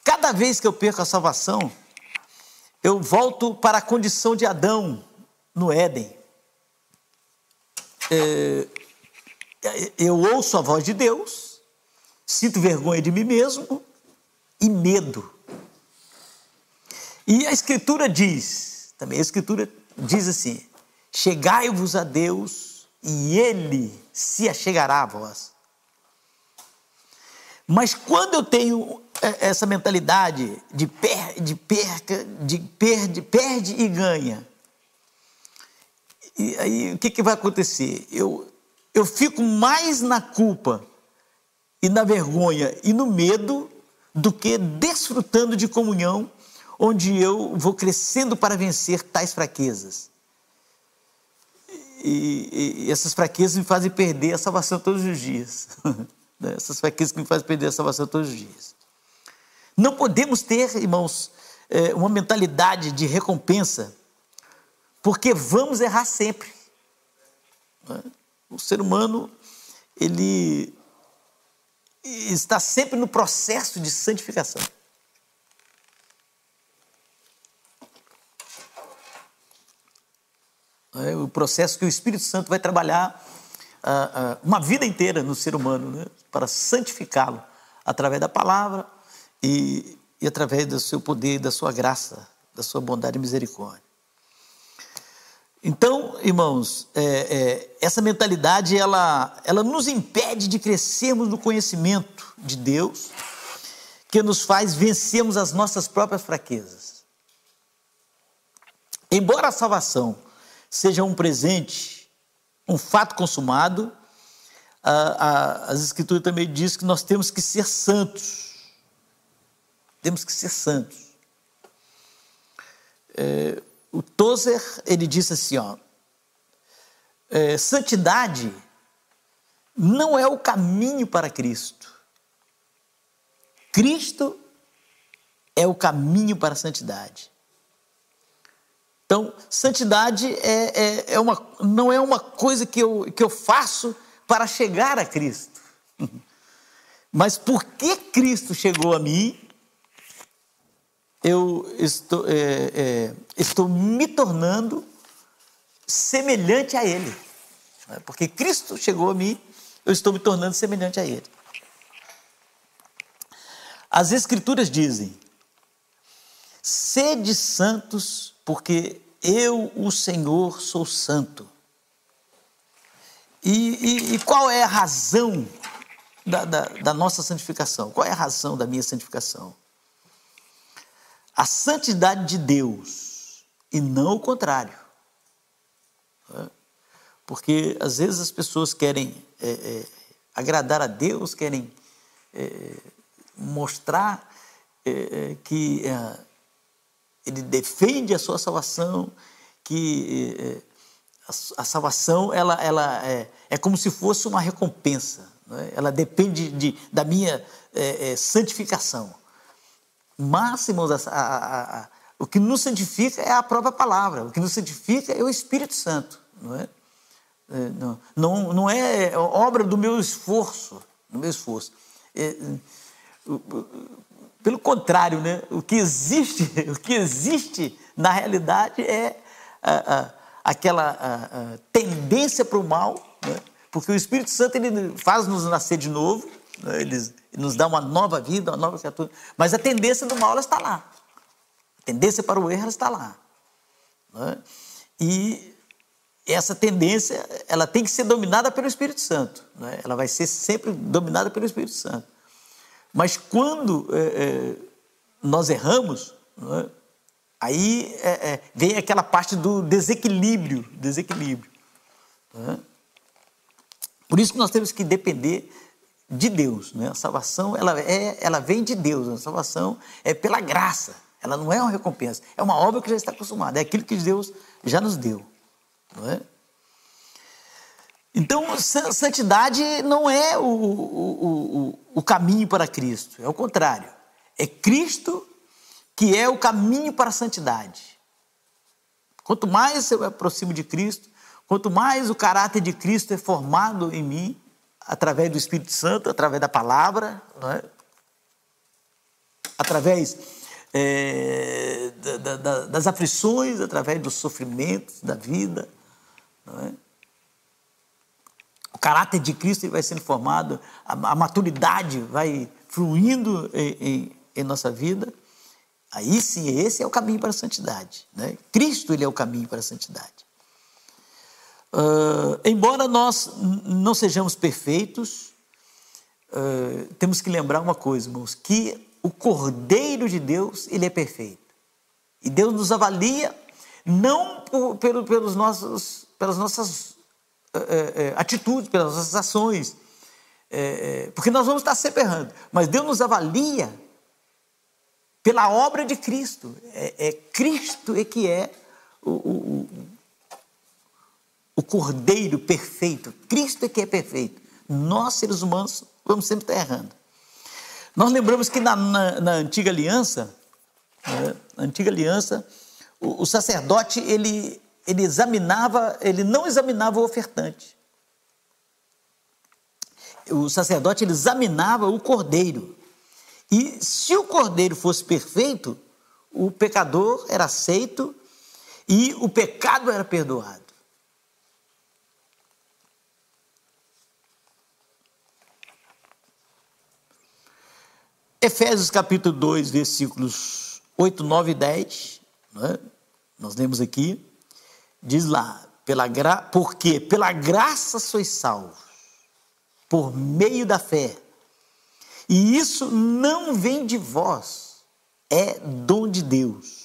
Cada vez que eu perco a salvação, eu volto para a condição de Adão no Éden. É, eu ouço a voz de Deus, sinto vergonha de mim mesmo e medo. E a Escritura diz, também a Escritura diz assim: chegai-vos a Deus e Ele se achegará a vós. Mas quando eu tenho é, essa mentalidade de, per, de perca, de perde, perde e ganha, e aí o que, que vai acontecer? Eu, eu fico mais na culpa e na vergonha e no medo do que desfrutando de comunhão, onde eu vou crescendo para vencer tais fraquezas. E, e essas fraquezas me fazem perder a salvação todos os dias. Né? Essas fraquezas que me fazem perder a salvação todos os dias. Não podemos ter, irmãos, é, uma mentalidade de recompensa, porque vamos errar sempre. Né? O ser humano, ele está sempre no processo de santificação. É o processo que o Espírito Santo vai trabalhar uh, uh, uma vida inteira no ser humano, né? para santificá-lo através da palavra e, e através do seu poder, da sua graça, da sua bondade e misericórdia. Então, irmãos, é, é, essa mentalidade ela, ela nos impede de crescermos no conhecimento de Deus, que nos faz vencermos as nossas próprias fraquezas. Embora a salvação seja um presente, um fato consumado, a, a, as Escrituras também dizem que nós temos que ser santos. Temos que ser santos. É, o Tozer, ele disse assim, ó, é, santidade não é o caminho para Cristo. Cristo é o caminho para a santidade. Então, santidade é, é, é, uma, não é uma coisa que eu, que eu faço para chegar a Cristo. Mas porque Cristo chegou a mim, eu estou, é, é, estou me tornando semelhante a Ele. Porque Cristo chegou a mim, eu estou me tornando semelhante a Ele. As Escrituras dizem: sede santos, porque eu, o Senhor, sou santo. E, e, e qual é a razão da, da, da nossa santificação? Qual é a razão da minha santificação? a santidade de Deus e não o contrário. Porque às vezes as pessoas querem é, é, agradar a Deus, querem é, mostrar é, é, que é, Ele defende a sua salvação, que a, a, salvação ela, ela é, é, como se fosse uma recompensa, ela depende de, da minha santificação. Mas, irmãos, a, a, o que nos santifica é a própria palavra, o que nos santifica é o Espírito Santo, não é? é não, não é obra do meu esforço, do meu esforço. Pelo contrário, né? o que existe, o que existe na realidade é aquela tendência para o mal, né? porque o Espírito Santo ele faz nos nascer de novo, né? ele nos dá uma nova vida, uma nova criatura. Mas a tendência do mal está lá. A tendência para o erro está lá. Né? E essa tendência ela tem que ser dominada pelo Espírito Santo. Né? Ela vai ser sempre dominada pelo Espírito Santo. Mas quando é, é, nós erramos, né? aí é, é vem aquela parte do desequilíbrio, desequilíbrio. Né? Por isso que nós temos que depender de Deus. Né? A salvação ela, é, ela vem de Deus, a salvação é pela graça, ela não é uma recompensa, é uma obra que já está consumada, é aquilo que Deus já nos deu. Não é? Então, santidade não é o, o, o, o caminho para Cristo, é o contrário. É Cristo que é o caminho para a santidade. Quanto mais eu me aproximo de Cristo, Quanto mais o caráter de Cristo é formado em mim, através do Espírito Santo, através da palavra, é? através é, da, da, das aflições, através dos sofrimentos da vida. É? Caráter de Cristo vai sendo formado, a, a maturidade vai fluindo em, em, em, nossa vida. Aí sim, esse é o caminho para a santidade. Né? Cristo ele é o caminho para a santidade. Uh, embora nós não sejamos perfeitos, uh, temos que lembrar uma coisa, irmãos, que o Cordeiro de Deus, ele é perfeito. E Deus nos avalia não por, pelo, pelos nossos, pelas nossas uh, atitudes, pelas nossas ações, porque nós vamos estar sempre errando, mas Deus nos avalia pela obra de Cristo. É, é Cristo é que é o, o, o Cordeiro perfeito. Cristo é que é perfeito. Nós, seres humanos, vamos sempre estar errando. Nós lembramos que na, na, na antiga aliança, né, na antiga aliança, o, o, sacerdote ele, ele examinava, ele não examinava o ofertante. O sacerdote ele examinava o cordeiro. E se o cordeiro fosse perfeito, o pecador era aceito e o pecado era perdoado. Efésios capítulo 2, versículos 8, 9 e 10, né? nós lemos aqui, diz lá, pela gra... porque pela graça sois salvos, por meio da fé. E isso não vem de vós, é dom de Deus.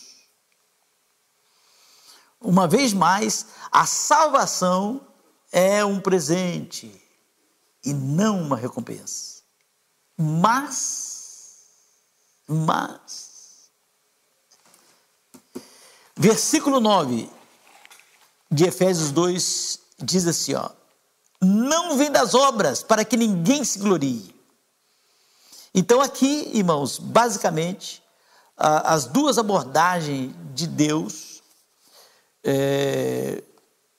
Uma vez mais, a salvação é um presente e não uma recompensa. Mas mas, versículo 9 de Efésios 2 diz assim: ó, não vem das obras para que ninguém se glorie. Então, aqui, irmãos, basicamente, as duas abordagens de Deus é,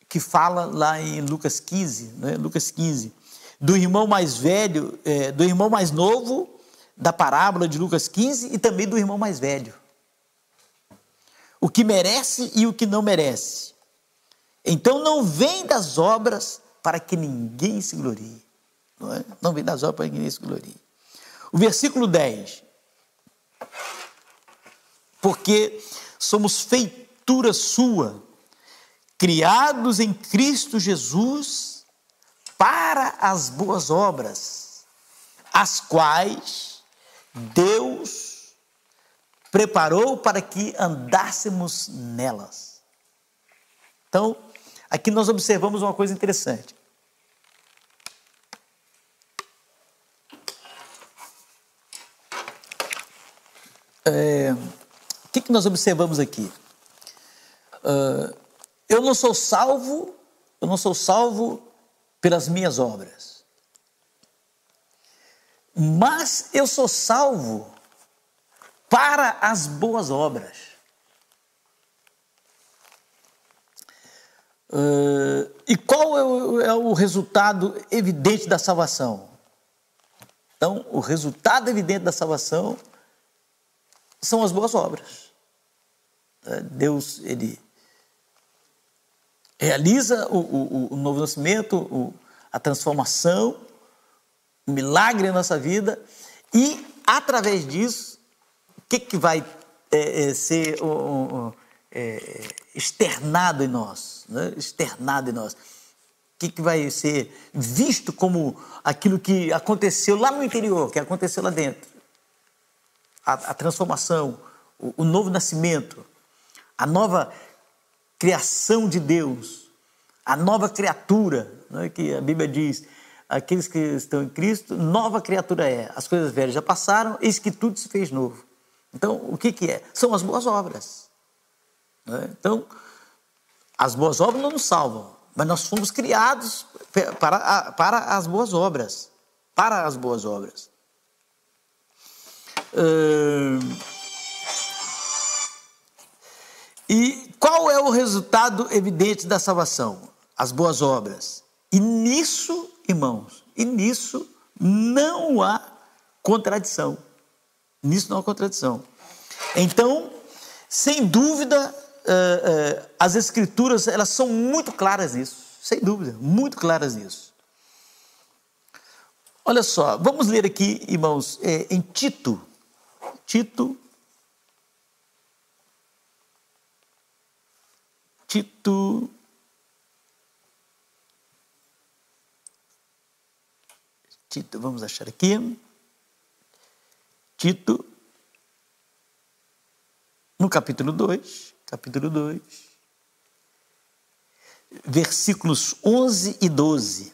que fala lá em Lucas 15, né? Lucas 15, do irmão mais velho, é, do irmão mais novo da parábola de Lucas 15 e também do irmão mais velho. O que merece e o que não merece. Então não vem das obras para que ninguém se glorie. Não, é? não vem das obras para que ninguém se glorie. O versículo 10. Porque somos feitura sua, criados em Cristo Jesus para as boas obras, as quais Deus preparou para que andássemos nelas. Então, aqui nós observamos uma coisa interessante. É, o que, que nós observamos aqui? Uh, eu não sou salvo, eu não sou salvo pelas minhas obras mas eu sou salvo para as boas obras. Uh, e qual é o, é o, resultado evidente da salvação? Então, o resultado evidente da salvação são as boas obras. Uh, Deus, ele realiza o, o, o novo nascimento, a transformação, um milagre na nossa vida e, através disso, o que, que vai é, é, ser um, um, é, externado em nós? Né? Externado em nós. O que, que vai ser visto como aquilo que aconteceu lá no interior, que aconteceu lá dentro? A, a transformação, o, o novo nascimento, a nova criação de Deus, a nova criatura, né, que a Bíblia diz aqueles que estão em Cristo, nova criatura é. As coisas velhas já passaram, eis que tudo se fez novo. Então, o que, que é? São as boas obras. Né? Então, as boas obras não nos salvam, mas nós fomos criados para, para as boas obras. Para as boas obras. E qual é o resultado evidente da salvação? as boas obras. E nisso, irmãos, e nisso não há contradição. Nisso não há contradição. Então, sem dúvida, uh, uh, as escrituras elas são muito claras nisso, sem dúvida, muito claras nisso. Olha só, vamos ler aqui, irmãos, é, em Tito, Tito, Tito, Tito, vamos achar aqui, Tito, no capítulo 2, capítulo 2, versículos 11 e 12.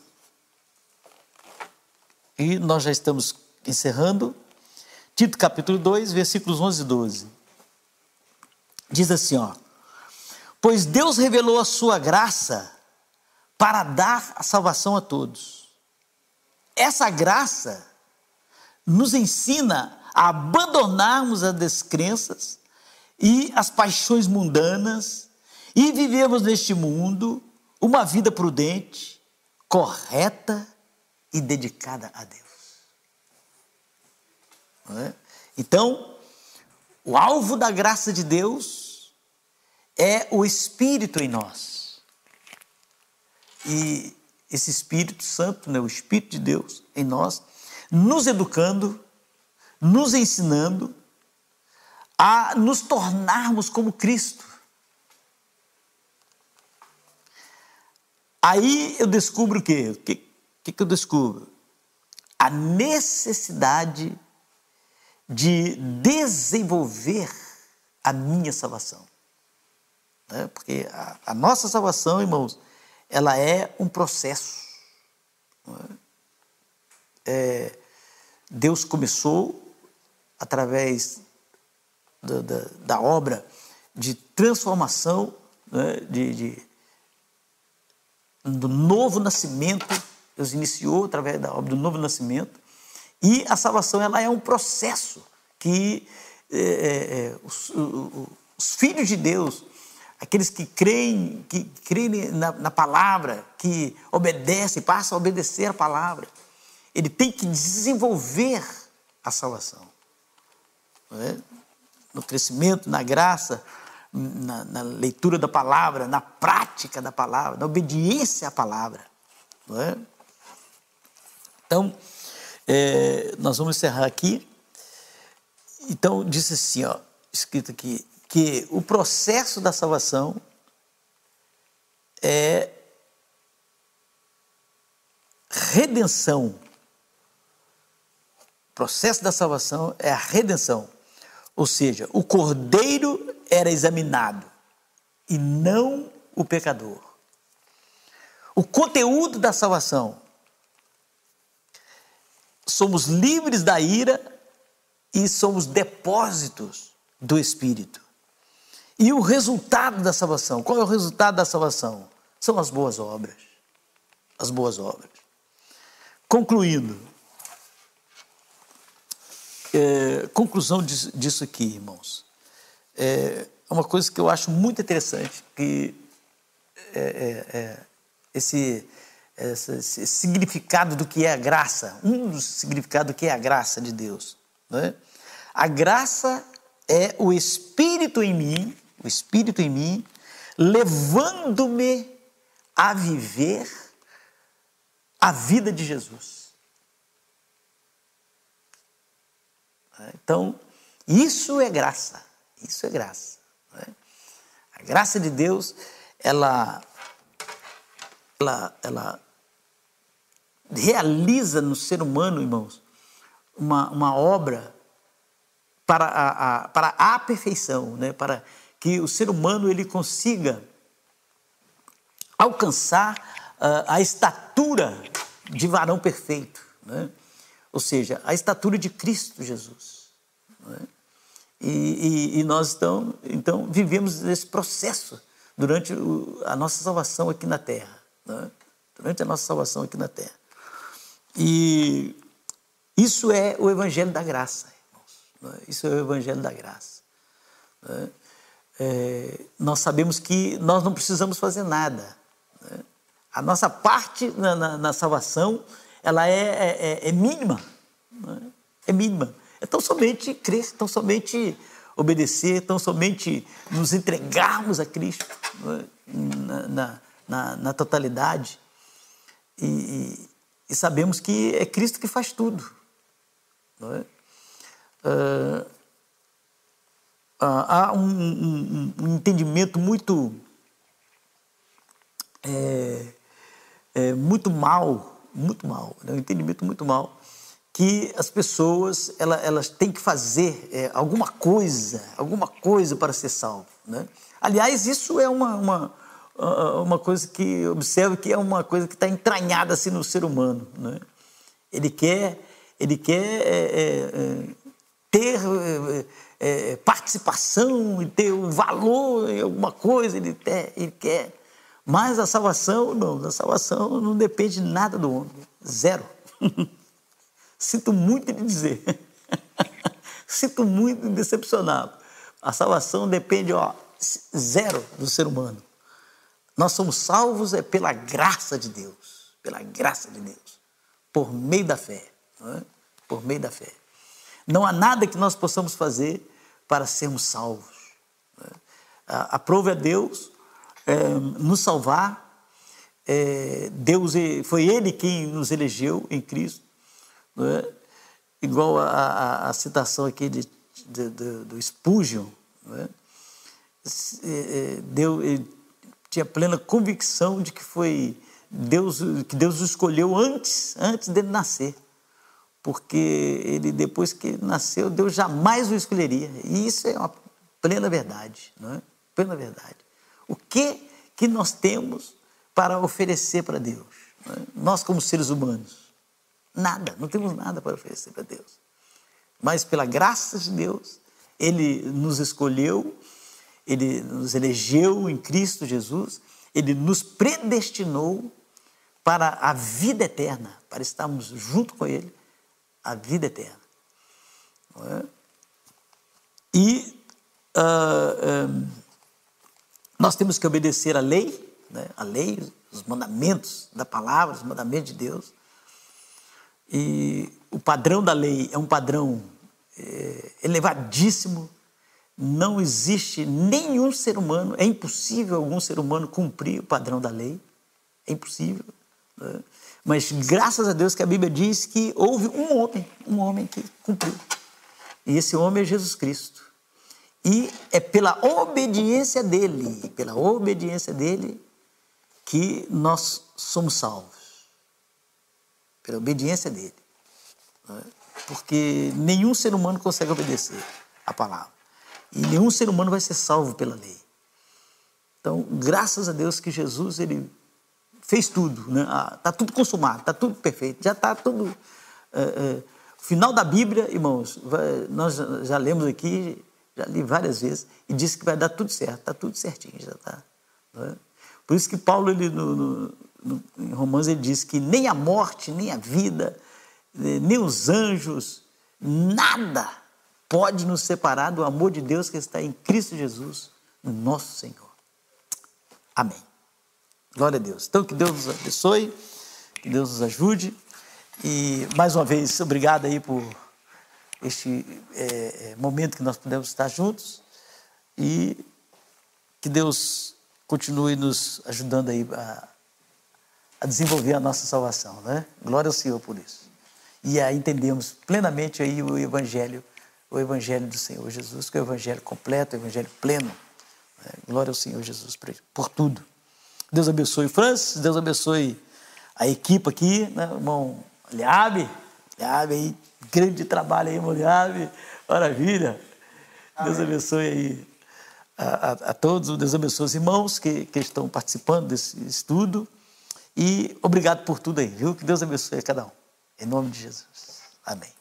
E nós já estamos encerrando. Tito capítulo 2, versículos 11 e 12. Diz assim, ó: Pois Deus revelou a sua graça para dar a salvação a todos. Essa graça nos ensina a abandonarmos as descrenças e as paixões mundanas e vivemos neste mundo uma vida prudente, correta e dedicada a Deus. É? Então, o alvo da graça de Deus é o Espírito em nós. E esse Espírito Santo, né, o Espírito de Deus em nós, nos educando, nos ensinando a nos tornarmos como Cristo. Aí eu descubro o quê? O que, que, que eu descubro? A necessidade de desenvolver a minha salvação. Né? Porque a, a, nossa salvação, irmãos, ela é um processo. É? É, Deus começou através da, da, da obra de transformação, né, de, de, do novo nascimento. Deus iniciou através da obra do novo nascimento. E a salvação ela é um processo que é, é, é os, os, filhos de Deus, aqueles que creem, que creem na, na, palavra, que obedecem, passam a obedecer a palavra, ele tem que desenvolver a salvação. Não é? No crescimento, na graça, na, na, leitura da palavra, na prática da palavra, na obediência à palavra. Não é? Então, é, nós vamos encerrar aqui. Então, disse assim, ó, escrito aqui, que o processo da salvação é redenção. O processo da salvação é a redenção. Ou seja, o cordeiro era examinado e não o pecador. O conteúdo da salvação. Somos livres da ira e somos depósitos do Espírito. E o resultado da salvação, qual é o resultado da salvação? São as boas obras. As boas obras. Concluindo, é, conclusão disso, disso, aqui, irmãos, é uma coisa que eu acho muito interessante, que é, é, é esse, esse, esse, significado do que é a graça, um dos significados do que é a graça de Deus. É? A graça é o Espírito em mim, o Espírito em mim, levando-me a viver a vida de Jesus. Então, isso é graça. Isso é graça. É? A graça de Deus, ela, ela, ela realiza no ser humano, irmãos, uma, uma obra para a, a, para a perfeição, né? para que o ser humano ele consiga alcançar uh, a estatura de varão perfeito. Né? Ou seja, a estatura de Cristo Jesus. É? E, e, e, nós então, então vivemos esse processo durante a nossa salvação aqui na Terra. É? Durante a nossa salvação aqui na Terra. E isso é o Evangelho da Graça, irmãos. É? Isso é o Evangelho da Graça. Nós sabemos que nós não precisamos fazer nada. A nossa parte na, na, na salvação, ela é, é, é, é mínima. Né? É mínima. É tão somente crer, tão somente obedecer, tão somente nos entregarmos a Cristo né? na, na, na, totalidade. E, e, e, sabemos que é Cristo que faz tudo. É? Uh, há um, um, um, entendimento muito é, é, muito mal, muito mal, né? um entendimento muito mal que as pessoas elas, elas têm que fazer é, alguma coisa, alguma coisa para ser salvo. Né? Aliás, isso é uma, uma, uma coisa que observo que é uma coisa que está entranhada assim no ser humano. Né? Ele quer, ele quer é, é, é ter é, é, participação e ter um valor em alguma coisa, ele, ter, ele quer. Mas a salvação, não, a salvação não depende de nada do homem. Zero. Sinto muito de dizer. Sinto muito de decepcionar. A salvação depende, ó, zero do ser humano. Nós somos salvos é pela graça de Deus, pela graça de Deus, por meio da fé, é? por meio da fé. Não há nada que nós possamos fazer para sermos salvos. É? Aprove a Deus nos salvar. É, Deus foi Ele quem nos elegeu em Cristo é? igual a, a, a, citação aqui de, de, de do Spurgeon, é? É, Deus, ele tinha plena convicção de que foi Deus que Deus o escolheu antes, antes dele nascer. Porque ele, depois que nasceu, Deus jamais o escolheria. E isso é uma plena verdade, não é? Plena verdade. O que que nós temos para oferecer para Deus? Nós, como seres humanos, Nada, não temos nada para oferecer para Deus. Mas pela graça de Deus, Ele nos escolheu, Ele nos elegeu em Cristo Jesus, Ele nos predestinou para a vida eterna, para estarmos junto com Ele, a vida eterna. É? E uh, um, nós temos que obedecer a lei, né? a lei, os mandamentos da palavra, os mandamentos de Deus. E o padrão da lei é um padrão é, elevadíssimo. Não existe nenhum ser humano, é impossível algum ser humano cumprir o padrão da lei. É impossível. Né? Mas graças a Deus que a Bíblia diz que houve um homem, um homem que cumpriu. E esse homem é Jesus Cristo. E é pela obediência dele, pela obediência dele, que nós somos salvos pela obediência dele. É? Porque nenhum ser humano consegue obedecer a palavra. E nenhum ser humano vai ser salvo pela lei. Então, graças a Deus que Jesus ele fez tudo, né? Ah, tudo consumado, está tudo perfeito, já está tudo. É, é, final da Bíblia, irmãos, vai, nós já lemos aqui, já li várias vezes, e disse que vai dar tudo certo, está tudo certinho, já está. É? Por isso que Paulo, ele, no, no, em Romanos ele diz que nem a morte, nem a vida, eh, nem os anjos, nada pode nos separar do amor de Deus que está em Cristo Jesus, nosso Senhor. Amém. Glória a Deus. Então, que Deus nos abençoe, que Deus nos ajude. E, mais uma vez, obrigado aí por este é, momento que nós pudemos estar juntos. E que Deus continue nos ajudando aí a a desenvolver a nossa salvação, né? Glória ao Senhor por isso. E aí entendemos plenamente aí o evangelho, o evangelho do Senhor Jesus, que é o evangelho completo, o evangelho pleno. Né? Glória ao Senhor Jesus por, tudo. Deus abençoe Francis, Deus abençoe a equipe aqui, né? irmão Liabe, Grande trabalho aí, Liabe, maravilha. Deus abençoe aí a, a, a, todos, Deus abençoe os irmãos que, que estão participando desse estudo. E obrigado por tudo aí, viu? Que Deus abençoe a cada um. Em nome de Jesus. Amém.